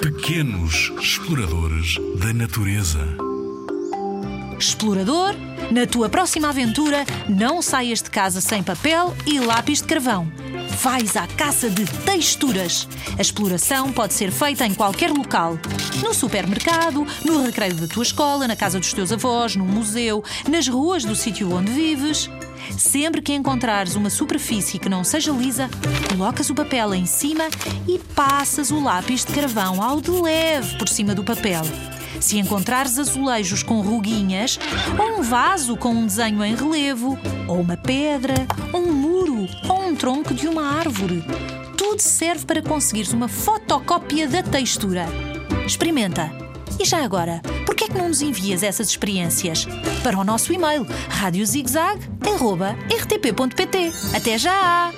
Pequenos exploradores da natureza. Explorador, na tua próxima aventura, não saias de casa sem papel e lápis de carvão. Vais à caça de texturas. A exploração pode ser feita em qualquer local. No supermercado, no recreio da tua escola, na casa dos teus avós, num museu, nas ruas do sítio onde vives. Sempre que encontrares uma superfície que não seja lisa, colocas o papel em cima e passas o lápis de carvão ao de leve por cima do papel. Se encontrares azulejos com ruguinhas, ou um vaso com um desenho em relevo, ou uma pedra, um muro, ou um tronco de uma árvore, tudo serve para conseguires uma fotocópia da textura. Experimenta! E já agora, por que é que não nos envias essas experiências? Para o nosso e-mail radiozigzag.rtp.pt Até já!